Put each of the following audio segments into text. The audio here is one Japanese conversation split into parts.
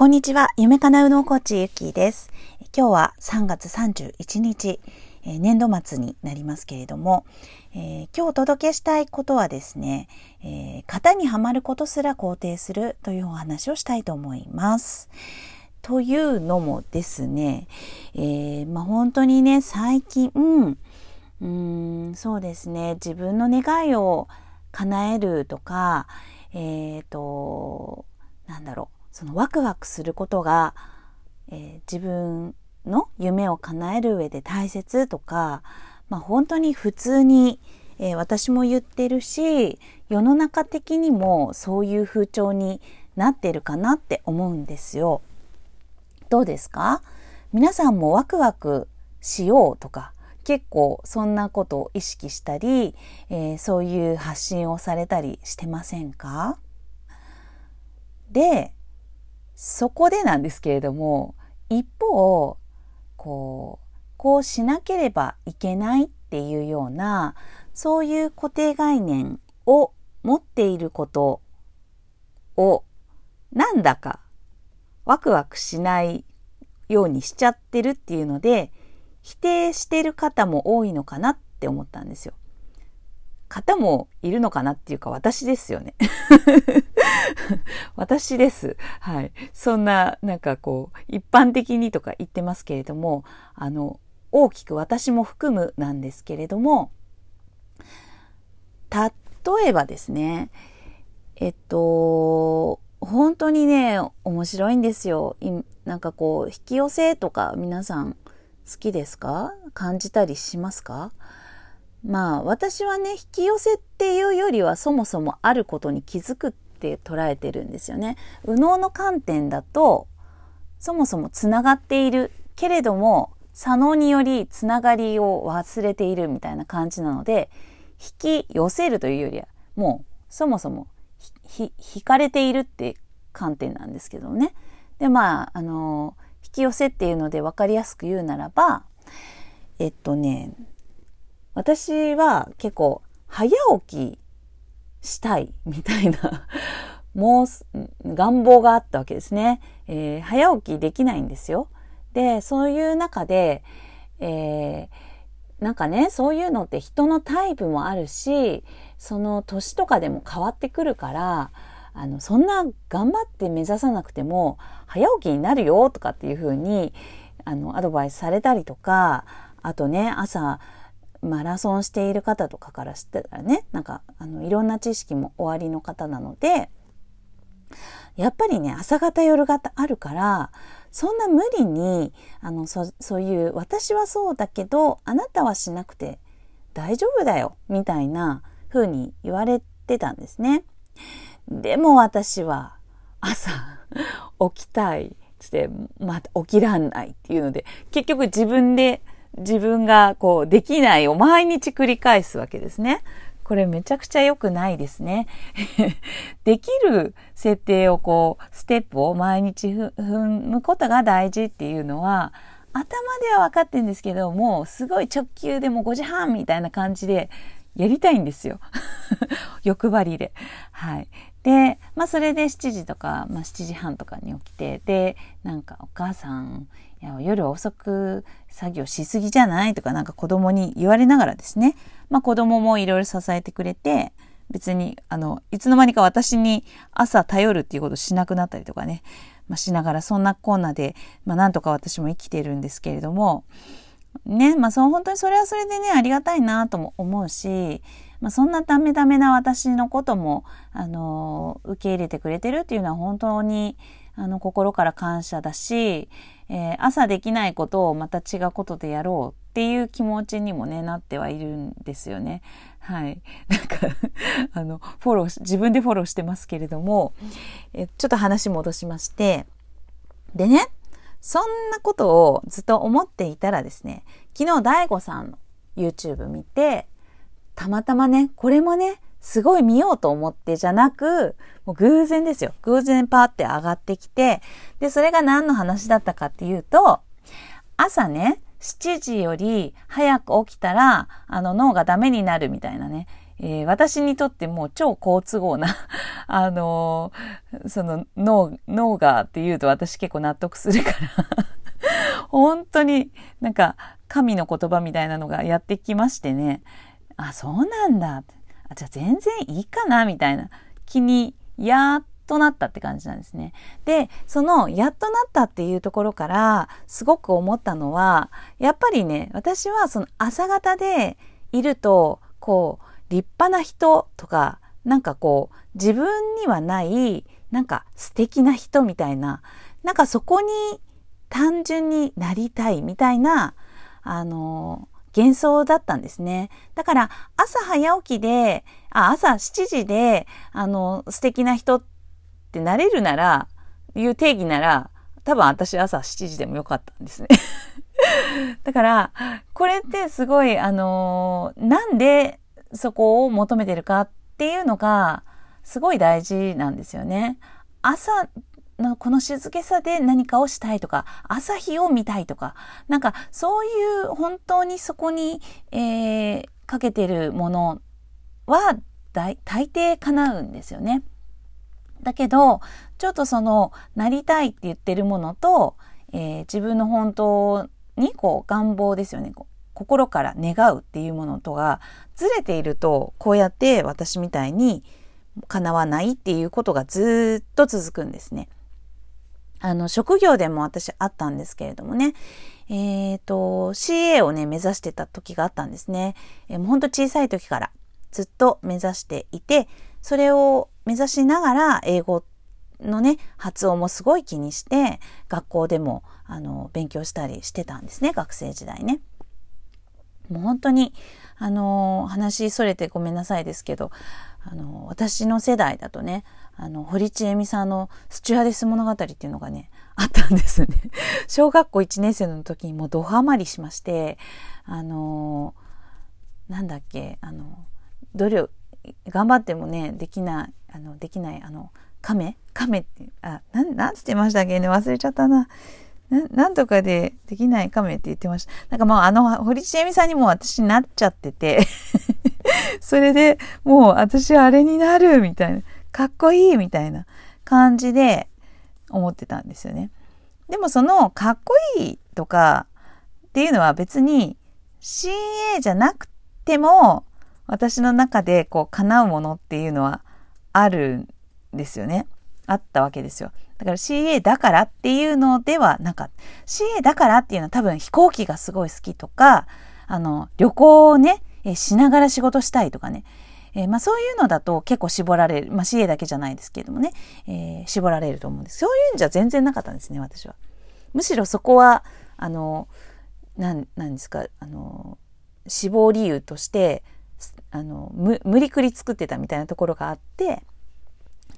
こんにちは。夢かなうのコーチゆきです。今日は3月31日、え、年度末になりますけれども、えー、今日お届けしたいことはですね、えー、型にはまることすら肯定するというお話をしたいと思います。というのもですね、えまあ、本当にね、最近、うん、うんそうですね、自分の願いを叶えるとか、えっ、と、なんだろう、そのワクワクすることが、えー、自分の夢を叶える上で大切とか、まあ、本当に普通に、えー、私も言ってるし世の中的にもそういう風潮になってるかなって思うんですよ。どうですか？皆さんもワクワクしようとか結構そんなことを意識したり、えー、そういう発信をされたりしてませんか？でそこでなんですけれども一方こうこうしなければいけないっていうようなそういう固定概念を持っていることをなんだかワクワクしないようにしちゃってるっていうので否定してる方も多いのかなって思ったんですよ。方もいるのかなっていうか私ですよね。私です。はい。そんな、なんかこう、一般的にとか言ってますけれども、あの、大きく私も含むなんですけれども、例えばですね、えっと、本当にね、面白いんですよ。なんかこう、引き寄せとか皆さん好きですか？感じたりしますか？まあ私はね引き寄せっていうよりはそもそもあることに気づくって捉えてるんですよね。右脳の観点だとそもそもつながっているけれども左脳によりつながりを忘れているみたいな感じなので引き寄せるというよりはもうそもそも引かれているって観点なんですけどね。でまああの引き寄せっていうので分かりやすく言うならばえっとね私は結構早起きしたいみたいな もう願望があったわけですね、えー、早起きできないんですよ。で、そういう中で、えー、なんかね、そういうのって人のタイプもあるし、その年とかでも変わってくるから、あの、そんな頑張って目指さなくても、早起きになるよとかっていうふうに、あの、アドバイスされたりとか、あとね、朝、マラソンしている方とかからしたらね、なんか、あの、いろんな知識もおありの方なので、やっぱりね、朝方夜方あるから、そんな無理に、あの、そ、そういう、私はそうだけど、あなたはしなくて大丈夫だよ、みたいな風に言われてたんですね。でも私は、朝、起きたい、つって、また起きらんないっていうので、結局自分で自分がこうできないを毎日繰り返すわけですね。これめちゃくちゃ良くないですね。できる設定をこう、ステップを毎日踏むことが大事っていうのは、頭では分かってんですけどもう、すごい直球でも5時半みたいな感じでやりたいんですよ。欲張りで。はい。で、まあそれで7時とか、まあ7時半とかに起きて、で、なんかお母さん、いや夜遅く作業しすぎじゃないとかなんか子供に言われながらですね、まあ子供もいろいろ支えてくれて、別に、あの、いつの間にか私に朝頼るっていうことをしなくなったりとかね、まあしながらそんなコーナーで、まあなんとか私も生きてるんですけれども、ね、まあそ本当にそれはそれでね、ありがたいなとも思うし、まあそんなダメダメな私のことも、あの、受け入れてくれてるっていうのは本当に、あの、心から感謝だし、えー、朝できないことをまた違うことでやろうっていう気持ちにもね、なってはいるんですよね。はい。なんかあの、フォロー自分でフォローしてますけれども、えちょっと話戻しまして、でね、そんなことをずっと思っていたらですね、昨日大悟さんの YouTube 見て、たまたまね、これもね、すごい見ようと思ってじゃなく、もう偶然ですよ。偶然パーって上がってきて、で、それが何の話だったかっていうと、朝ね、7時より早く起きたら、あの脳がダメになるみたいなね、えー、私にとってもう超好都合な あのー、その脳、脳がって言うと私結構納得するから。本当になんか神の言葉みたいなのがやってきましてね、あ、そうなんだ。あじゃあ全然いいかなみたいな気にやっとなったって感じなんですね。で、そのやっとなったっていうところからすごく思ったのは、やっぱりね、私はその朝方でいると、こう、立派な人とか、なんかこう、自分にはない、なんか素敵な人みたいな、なんかそこに単純になりたいみたいな、あの、幻想だったんですね。だから朝早起きで、あ朝7時で、あの、素敵な人ってなれるなら、いう定義なら、多分私朝7時でもよかったんですね。だから、これってすごい、あの、なんでそこを求めてるかっていうのが、すごい大事なんですよね。朝のこの静けさで何かをしたいとか、朝日を見たいとか、なんかそういう本当にそこに、えー、かけてるものは大大抵叶うんですよね。だけど、ちょっとその、なりたいって言ってるものと、えー、自分の本当にこう願望ですよね。心から願うっていうものとがずれていると、こうやって私みたいに叶わないっていうことがずっと続くんですね。あの、職業でも私あったんですけれどもね、えっ、ー、と、CA をね、目指してた時があったんですね。えー、もうほんと小さい時からずっと目指していて、それを目指しながら英語のね、発音もすごい気にして、学校でも、あの、勉強したりしてたんですね、学生時代ね。もう本当に、あの、話それてごめんなさいですけど、あの、私の世代だとね、あの、堀ちえみさんのスチュアデス物語っていうのがね、あったんですね。小学校1年生の時にもうドハマりしまして、あの、なんだっけ、あの、努力、頑張ってもね、できない、あの、できない、あの、亀？亀って、あ、なん、なんつってましたっけね？忘れちゃったな。な、なんとかでできない亀って言ってました。なんかもうあの、堀ちえみさんにも私なっちゃってて それでもう私あれになるみたいな、かっこいいみたいな感じで思ってたんですよね。でもそのかっこいいとかっていうのは別に CA じゃなくても私の中でこう叶うものっていうのはあるんですよね。あったわけですよ。だから CA だからっていうのではなかった。CA だからっていうのは多分飛行機がすごい好きとか、あの、旅行をね、しながら仕事したいとかね。えー、まあそういうのだと結構絞られる。まあ CA だけじゃないですけれどもね、えー、絞られると思うんです。そういうんじゃ全然なかったんですね、私は。むしろそこは、あの、なん、なんですか、あの、死亡理由として、あの、無理くり作ってたみたいなところがあって、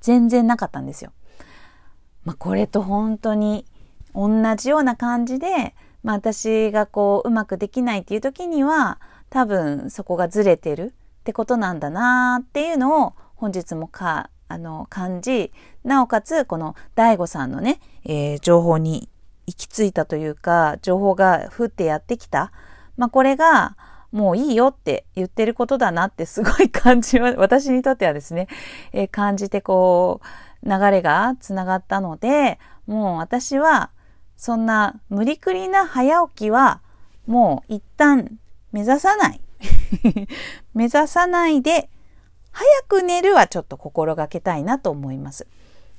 全然なかったんですよ。まあ、これと本当に同じような感じで、まあ、私がこううまくできないっていう時には多分そこがずれてるってことなんだなっていうのを本日もかあの感じなおかつこの DAIGO さんのね、えー、情報に行き着いたというか情報が降ってやってきた、まあ、これがもういいよって言ってることだなってすごい感じは私にとってはですね、えー、感じてこう流れがつながったので、もう私はそんな無理くりな早起きはもう一旦目指さない。目指さないで、早く寝るはちょっと心がけたいなと思います。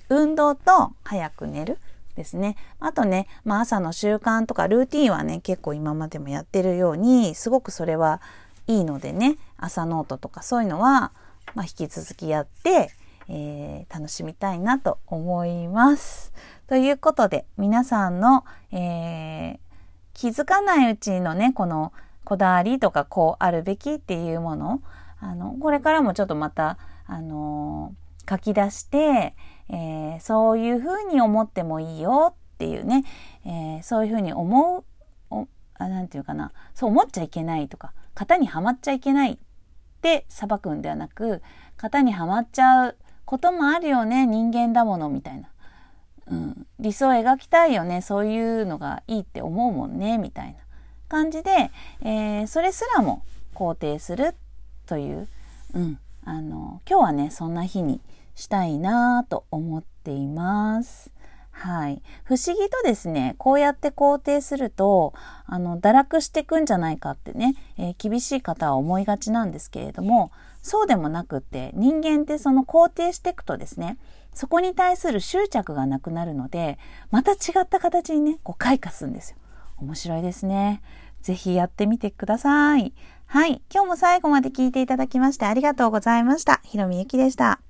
運動と早く寝るですね。あとね、まあ、朝の習慣とかルーティンはね、結構今までもやってるように、すごくそれはいいのでね、朝ノートとかそういうのは、まあ、引き続きやって、えー、楽しみたいなと思います。ということで、皆さんの、えー、気づかないうちのね、このこだわりとかこうあるべきっていうもの、あの、これからもちょっとまた、あの、書き出して、えー、そういうふうに思ってもいいよっていうね、えー、そういうふうに思う、おあなんていうかな、そう思っちゃいけないとか、型にはまっちゃいけないって裁くんではなく、型にはまっちゃうこともあるよね人間だものみたいな、うん、理想を描きたいよねそういうのがいいって思うもんねみたいな。感じで、えー、それすらも肯定するといううん。あの、今日はね、そんな日にしたいなと思っています。はい。不思議とですね、こうやって肯定すると、あの、堕落していくんじゃないかってね、えー、厳しい方は思いがちなんですけれども、そうでもなくって、人間ってその肯定していくとですね、そこに対する執着がなくなるので、また違った形にね、こう開花するんですよ。面白いですね。ぜひやってみてください。はい。今日も最後まで聞いていただきましてありがとうございました。ひろみゆきでした。